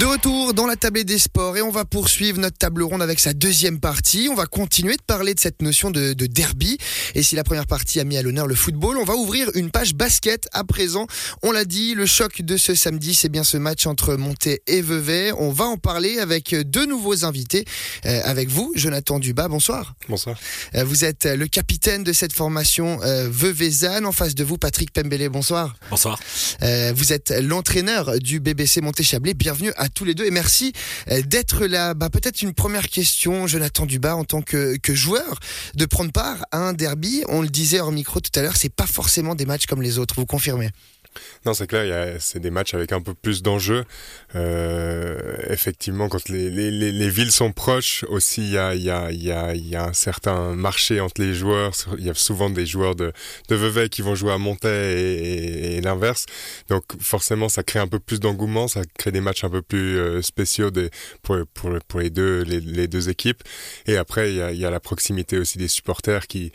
De retour dans la table des sports et on va poursuivre notre table ronde avec sa deuxième partie. On va continuer de parler de cette notion de, de derby. Et si la première partie a mis à l'honneur le football, on va ouvrir une page basket à présent. On l'a dit, le choc de ce samedi, c'est bien ce match entre Monté et Vevey. On va en parler avec deux nouveaux invités. Euh, avec vous, Jonathan Dubas, bonsoir. Bonsoir. Euh, vous êtes le capitaine de cette formation euh, Veveyzane. En face de vous, Patrick Pembele, bonsoir. Bonsoir. Euh, vous êtes l'entraîneur du BBC Monté-Chablais. Bienvenue à tous les deux et merci euh, d'être là. Bah, Peut-être une première question, Jonathan Dubas, en tant que, que joueur, de prendre part à un derby. On le disait hors micro tout à l'heure, c'est pas forcément des matchs comme les autres. Vous confirmez? Non, c'est clair, c'est des matchs avec un peu plus d'enjeux. Euh, effectivement, quand les, les, les, les villes sont proches, aussi, il y a, un certain marché entre les joueurs. Il y a souvent des joueurs de, de Vevey qui vont jouer à Montaix et, l'inverse. Donc, forcément, ça crée un peu plus d'engouement, ça crée des matchs un peu plus euh, spéciaux pour, les, deux, équipes. Et après, il y a, la proximité aussi des supporters qui,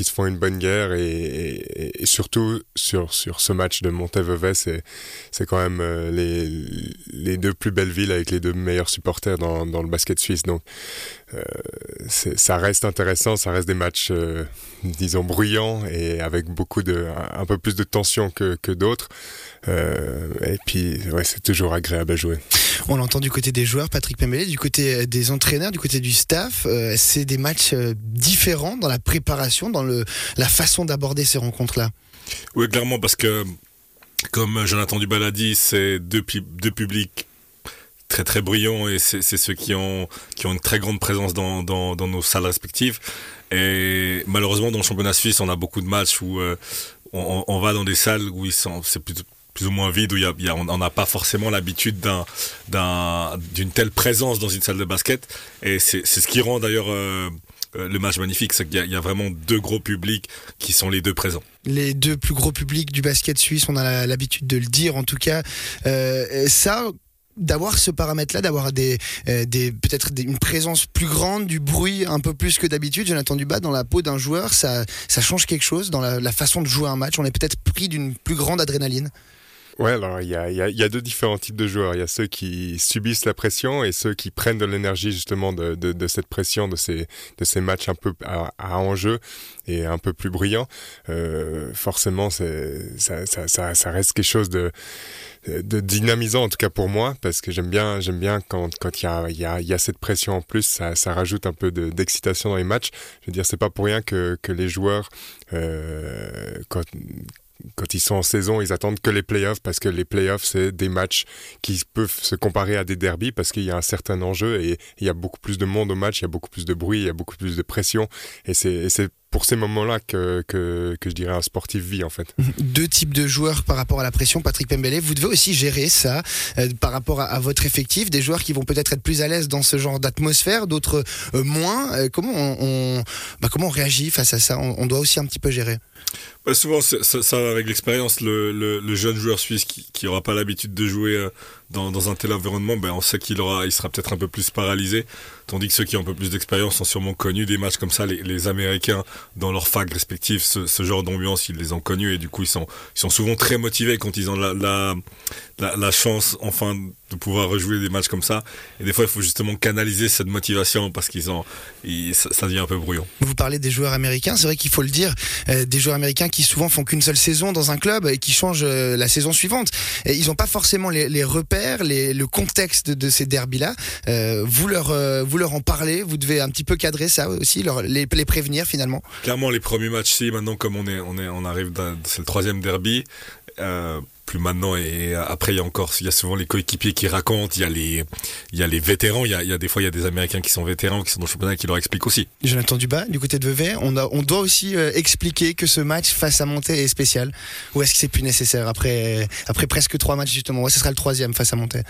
se font une bonne guerre et surtout sur, sur ce match de Montaix-Vevey, c'est, c'est quand même euh, les, les deux plus belles villes avec les deux meilleurs supporters dans, dans le basket suisse. Donc, euh, c'est- ça reste intéressant, ça reste des matchs, euh, disons, bruyants et avec beaucoup de, un, un peu plus de tension que, que d'autres. Euh, et puis, ouais, c'est toujours agréable à jouer. On l'entend du côté des joueurs, Patrick Pembele, du côté des entraîneurs, du côté du staff. euh, c'est des matchs différents dans la préparation, dans le, la façon d'aborder ces rencontres-là. Oui, clairement, parce que, comme Jonathan Dubal a dit, c'est deux, publics très très bruyants et c'est ceux qui ont, qui ont une très grande présence dans, dans, nos salles respectives. Et malheureusement, dans le championnat suisse, on a beaucoup de matchs où euh, on, va dans des salles où c'est plus, ou moins vide, où y a, on n'a pas forcément l'habitude d'un, d'un, d'une telle présence dans une salle de basket. Et c'est ce qui rend d'ailleurs euh, le match magnifique, c'est qu'il y a- vraiment deux gros publics qui sont les deux présents. les deux plus gros publics du basket suisse, on a l'habitude de le dire en tout cas. Euh, ça, d'avoir ce paramètre-là, d'avoir des, euh, des peut-être une présence plus grande, du bruit un peu plus que d'habitude, Jonathan Dubas, dans la peau d'un joueur, ça, change quelque chose dans la façon de jouer un match. On est peut-être pris d'une plus grande adrénaline. Ouais, alors il y a, y, a, y a deux différents types de joueurs. Il y a ceux qui subissent la pression et ceux qui prennent de l'énergie justement de, de, de cette pression, de ces, de ces matchs un peu à, à enjeu et un peu plus bruyants. Euh, forcément, ça, ça, ça, ça reste quelque chose de, de dynamisant en tout cas pour moi parce que j'aime bien, j'aime bien quand, quand il, y a, y a, y a cette pression en plus, ça, ça rajoute un peu de, d'excitation dans les matchs. Je veux dire, c'est pas pour rien que, que les joueurs, euh, quand, quand ils sont en saison, ils attendent que les playoffs parce que les playoffs, c'est des matchs qui peuvent se comparer à des derbies parce qu'il y a un certain enjeu et il y a beaucoup plus de monde au match, il y a beaucoup plus de bruit, il y a beaucoup plus de pression et c'est, pour ces moments-là que, que, je dirais un sportif vit en fait. Deux types de joueurs par rapport à la pression, Patrick Pembele. Vous devez aussi gérer ça euh, par rapport à, votre effectif, des joueurs qui vont peut-être être plus à l'aise dans ce genre d'atmosphère, d'autres euh, moins. Euh, comment on, bah, comment on réagit face à ça? On doit aussi un petit peu gérer. Bah, souvent, ça, ça avec l'expérience. Le, jeune joueur suisse qui qui aura pas l'habitude de jouer euh, dans, un tel environnement, ben, on sait qu'il sera peut-être un peu plus paralysé. Tandis que ceux qui ont un peu plus d'expérience sont sûrement connus des matchs comme ça. Les, Américains, dans leur fac respectif, ce, genre d'ambiance, ils les ont connus et du coup, ils sont, souvent très motivés quand ils ont la, chance, enfin, de pouvoir rejouer des matchs comme ça. Et des fois, il faut justement canaliser cette motivation parce qu'ils ont, ça, devient un peu brouillon. Vous parlez des joueurs américains, c'est vrai qu'il faut le dire, euh, des joueurs américains qui souvent font qu'une seule saison dans un club et qui changent euh, la saison suivante. Ils n'ont pas forcément les repères, le contexte de ces derbys-là. Euh, vous leur, euh, vous leur en parlez, vous devez un petit peu cadrer ça aussi, leur, les, prévenir finalement. Clairement, les premiers matchs, si maintenant, comme on est, on est, on arrive, c'est le troisième derby. Euh, plus maintenant et après il y a encore il y a souvent les coéquipiers qui racontent il y a les il y a les vétérans il y a, des fois il y a des américains qui sont vétérans qui sont dans le championnat qui leur expliquent aussi Jonathan Dubas, du côté de Vevey, on, doit aussi euh, expliquer que ce match face à Monté est spécial. Ou est-ce que c'est plus nécessaire après, après presque trois matchs justement? Ouais, ce sera le troisième face à Monté.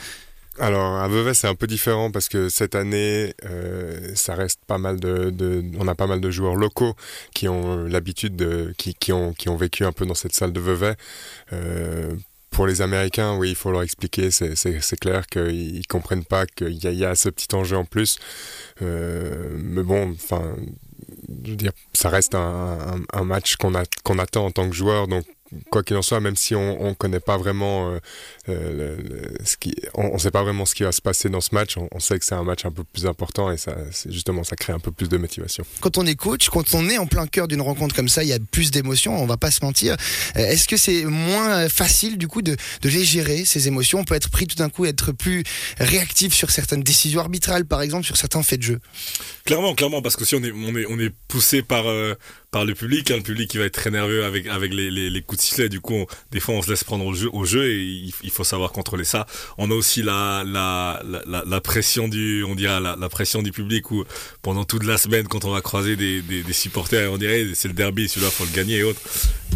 Alors à Vevey c'est un peu différent parce que cette année euh, ça reste pas mal de, on a pas mal de joueurs locaux qui ont l'habitude de qui, qui ont qui ont vécu un peu dans cette salle de Vevey. Euh, pour les Américains, oui, il faut leur expliquer. C'est, clair qu'ils ils comprennent pas qu'il y y a ce petit enjeu en plus. Euh, mais bon, enfin, je veux dire, ça reste un, un, un match qu'on, a, qu'on attend en tant que joueur. Donc, quoi qu'il en soit, même si on ne connaît pas vraiment euh, euh, ce qui, on, sait pas vraiment ce qui va se passer dans ce match, on, sait que c'est un match un peu plus important et ça, justement, ça crée un peu plus de motivation. Quand on est coach, quand on est en plein cœur d'une rencontre comme ça, il y a plus d'émotions, on va pas se mentir. Est-ce que c'est moins facile du coup de, de les gérer ces émotions? On peut être pris tout d'un coup, être plus réactif sur certaines décisions arbitrales, par exemple, sur certains faits de jeu. Clairement, clairement, parce que si on est, on est, on est poussé par par le public, hein, le public qui va être très nerveux avec avec les, les, coups de sifflet. Du coup, des fois, on se laisse prendre au jeu, et il, faut savoir contrôler ça. On a aussi la la, la, pression du, on la, pression du public où pendant toute la semaine, quand on va croiser des, des, des supporters, on dirait c'est le derby, celui-là faut le gagner et autres.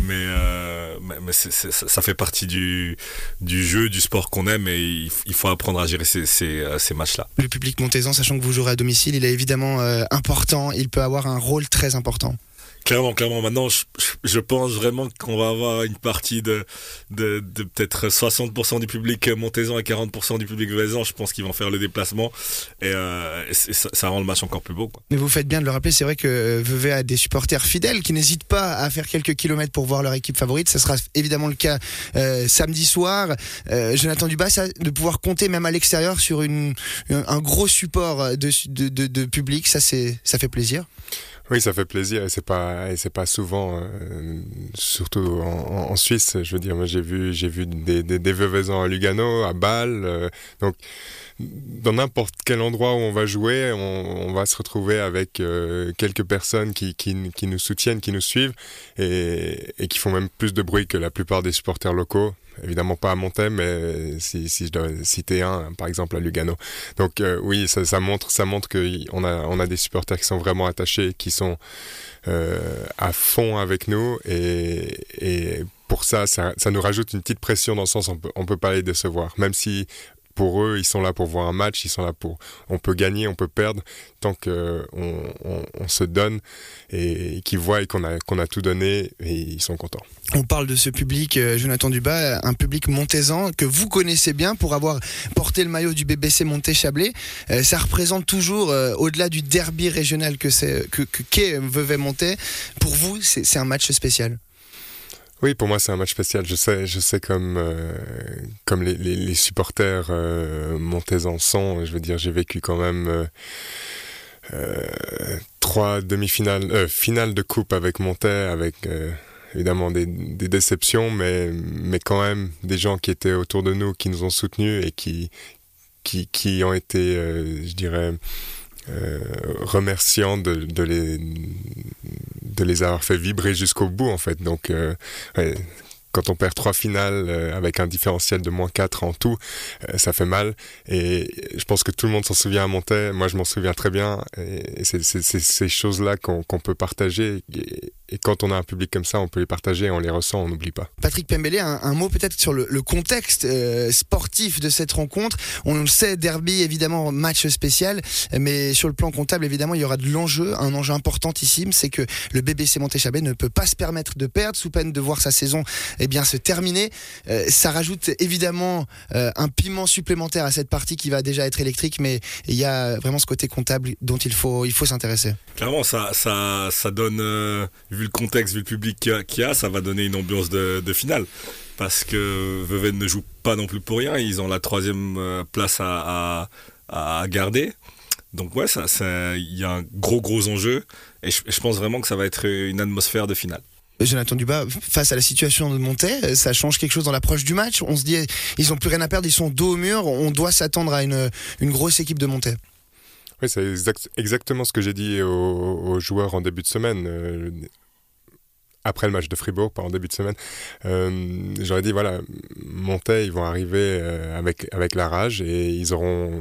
Mais euh, mais, ça fait partie du du jeu, du sport qu'on aime et il, faut apprendre à gérer ces ces, euh, ces matchs-là. Le public montaisan, sachant que vous jouerez à domicile, il est évidemment euh, important. Il peut avoir un rôle très important. Clairement, clairement. Maintenant, je, pense vraiment qu'on va avoir une partie de, de, de peut-être 60% du public montaisan et 40% du public valaisan. Je pense qu'ils vont faire le déplacement et, euh, ça, rend le match encore plus beau. Quoi. Mais vous faites bien de le rappeler. C'est vrai que Vevey a des supporters fidèles qui n'hésitent pas à faire quelques kilomètres pour voir leur équipe favorite. Ce sera évidemment le cas euh, samedi soir. Euh, Jonathan Dubas, de pouvoir compter même à l'extérieur sur une, un gros support de, de, de public, ça, c'est, ça fait plaisir. Oui, ça fait plaisir et c'est pas c'est pas souvent, euh, surtout en, Suisse. Je veux dire, moi j'ai vu j'ai vu des des, des à Lugano, à Bâle, euh, donc dans n'importe quel endroit où on va jouer, on, va se retrouver avec euh, quelques personnes qui, qui, nous soutiennent, qui nous suivent et, qui font même plus de bruit que la plupart des supporters locaux évidemment pas à Montaigne, mais si, je dois citer un, par exemple à Lugano. Donc euh, oui, ça, montre, ça montre qu'on a, on a des supporters qui sont vraiment attachés, qui sont euh, à fond avec nous, et, pour ça, ça, nous rajoute une petite pression dans le sens on peut, on peut pas les décevoir, même si pour eux, ils sont là pour voir un match, ils sont là pour. On peut gagner, on peut perdre, tant qu'on on, se donne et, qu'ils voient qu'on a, qu'on a tout donné ils sont contents. On parle de ce public, euh, Jonathan Dubas, un public montaisan que vous connaissez bien pour avoir porté le maillot du BBC Monté-Chablais. Euh, ça représente toujours, euh, au-delà du derby régional que c'est que qu'est Vevey-Monté, pour vous, c'est un match spécial. Oui, pour moi c'est un match spécial. Je sais, je sais comme euh, comme les, les, supporters euh, en sont. Je veux dire, j'ai vécu quand même euh, euh trois demi-finales, finales de coupe avec Montais, avec évidemment des, des, déceptions, mais mais quand même des gens qui étaient autour de nous, qui nous ont soutenus et qui qui qui ont été, je dirais. Euh, remerciant de, de, les de les avoir fait vibrer jusqu'au bout en fait donc euh, quand on perd trois finales euh, avec un différentiel de moins 4 en tout, euh, ça fait mal. Et je pense que tout le monde s'en souvient à Montaix. Moi, je m'en souviens très bien. Et c'est ces choses-là qu'on peut partager. Et, quand on a un public comme ça, on peut les partager, on les ressent, on n'oublie pas. Patrick Pembele, un, un mot peut-être sur le, le contexte euh, sportif de cette rencontre. On le sait, derby, évidemment, match spécial. Mais sur le plan comptable, évidemment, il y aura de l'enjeu, un enjeu importantissime. C'est que le BBC Montéchabé ne peut pas se permettre de perdre sous peine de voir sa saison eh bien, se terminer. Euh, ça rajoute évidemment euh, un piment supplémentaire à cette partie qui va déjà être électrique, mais il y a vraiment ce côté comptable dont il faut, il faut s'intéresser. Clairement, ça, ça, ça donne, euh, vu le contexte, vu le public qu'il y, a, ça va donner une ambiance de, de finale. Parce que Vevey ne joue pas non plus pour rien, ils ont la troisième place à, à, à garder. Donc ouais, ça, il y a un gros gros enjeu et je, je, pense vraiment que ça va être une atmosphère de finale. Jonathan Dubas, face à la situation de Montaigne, ça change quelque chose dans l'approche du match? On se dit, ils ont plus rien à perdre, ils sont dos au mur. On doit s'attendre à une, une grosse équipe de Montaigne. Oui, c'est exact, exactement ce que j'ai dit aux, aux, joueurs en début de semaine. Après le match de Fribourg, pas en début de semaine, euh, j'aurais dit voilà, Montaigne, ils vont arriver euh, avec avec la rage et ils auront,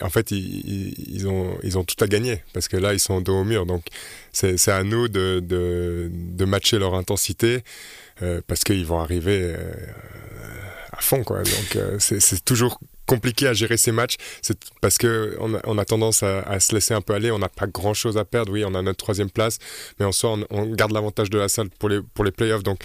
en fait, ils, ont ils ont tout à gagner parce que là ils sont dos au mur, donc c'est à nous de, de matcher leur intensité euh, parce qu'ils vont arriver à fond quoi. Donc c'est toujours compliqué à gérer ces matchs, c'est parce que on a, tendance à, se laisser un peu aller. On n'a pas grand chose à perdre. Oui, on a notre troisième place, mais en soi, on, garde l'avantage de la salle pour les pour les playoffs. Donc,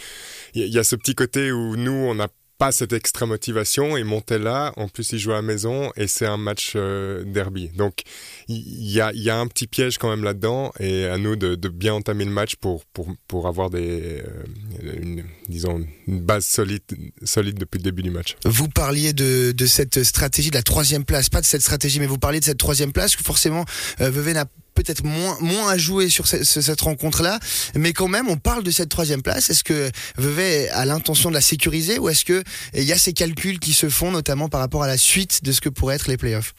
il y, y, a ce petit côté où nous, on a pas cette extra motivation et là. En plus, il joue à la maison et c'est un match euh, derby. Donc, il y a, y a un petit piège quand même là-dedans et à nous de, de, bien entamer le match pour, pour, pour avoir des, euh, une, disons, une base solide, solide depuis le début du match. Vous parliez de, de cette stratégie de la troisième place, pas de cette stratégie, mais vous parliez de cette troisième place que forcément euh, Vevey n'a peut-être moins moins à jouer sur ce, cette rencontre-là, mais quand même on parle de cette troisième place. Est-ce que Vevey a l'intention de la sécuriser ou est-ce que il y a ces calculs qui se font notamment par rapport à la suite de ce que pourraient être les playoffs?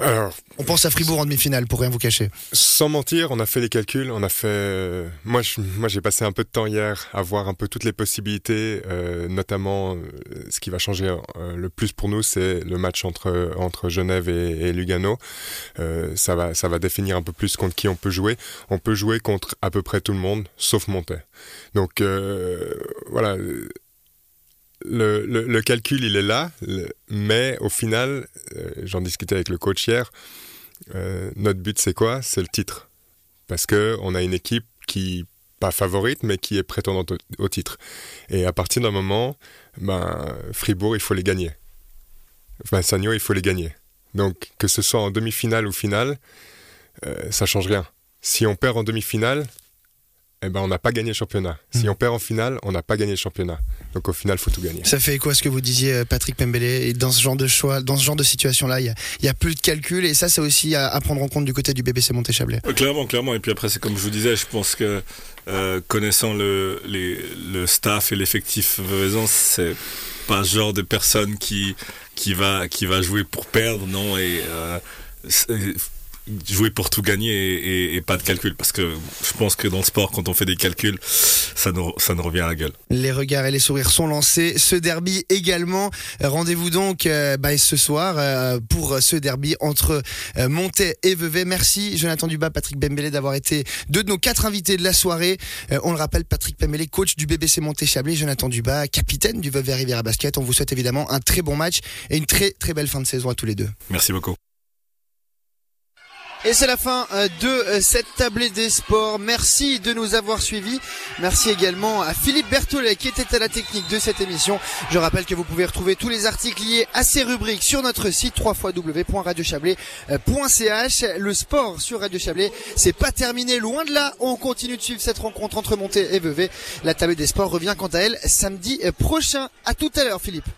Alors, on pense à Fribourg en demi-finale, pour rien vous cacher. Sans mentir, on a fait les calculs, on a fait. Moi, je, moi, j'ai passé un peu de temps hier à voir un peu toutes les possibilités, euh, notamment euh, ce qui va changer euh, le plus pour nous, c'est le match entre entre Genève et, et Lugano. Euh, ça va, ça va définir un peu plus contre qui on peut jouer. On peut jouer contre à peu près tout le monde, sauf Monté. Donc euh, voilà le, calcul, il est là, mais au final, euh, j'en discutais avec le coach hier, euh, notre but c'est quoi? C'est le titre. Parce que on a une équipe qui, pas favorite, mais qui est prétendante au, titre. Et à partir d'un moment, ben, Fribourg, il faut les gagner. Enfin, Sagno, il faut les gagner. Donc, que ce soit en demi-finale ou finale, euh, ça change rien. Si on perd en demi-finale, eh ben, on n'a pas gagné le championnat. Si mmh. on perd en finale, on n'a pas gagné le championnat. Donc au final, faut tout gagner. Ça fait quoi ce que vous disiez, Patrick Pembele? Et dans ce genre de choix, dans ce genre de situation-là, il y, y a, plus de calcul et ça, c'est aussi à, à, prendre en compte du côté du BBC Montéchablais. Clairement, clairement. Et puis après, c'est comme je vous disais, je pense que euh, connaissant le, les, le staff et l'effectif Vevezan, c'est pas ce genre de personne qui qui va qui va jouer pour perdre, non? Et euh, jouer pour tout gagner et, et, et, pas de calcul. Parce que je pense que dans le sport quand on fait des calculs ça nous, ça nous revient à la gueule. Les regards et les sourires sont lancés. Ce derby également. Rendez-vous donc euh, bah, ce soir euh, pour ce derby entre euh, Montet et Vevey. Merci Jonathan Dubas Patrick Bembélé d'avoir été deux de nos quatre invités de la soirée. On le rappelle Patrick Bembélé coach du BBC Monté Chablais Jonathan Dubas capitaine du Vevey Riviera Basket. On vous souhaite évidemment un très bon match et une très très belle fin de saison à tous les deux. Merci beaucoup et c'est la fin de cette tablée des sports. Merci de nous avoir suivis. Merci également à Philippe Berthollet qui était à la technique de cette émission. Je rappelle que vous pouvez retrouver tous les articles liés à ces rubriques sur notre site www.radiochablais.ch. Le sport sur Radio Chablais, c'est pas terminé. Loin de là, on continue de suivre cette rencontre entre Monté et Vevey. La tablée des sports revient quant à elle samedi prochain. À tout à l'heure, Philippe.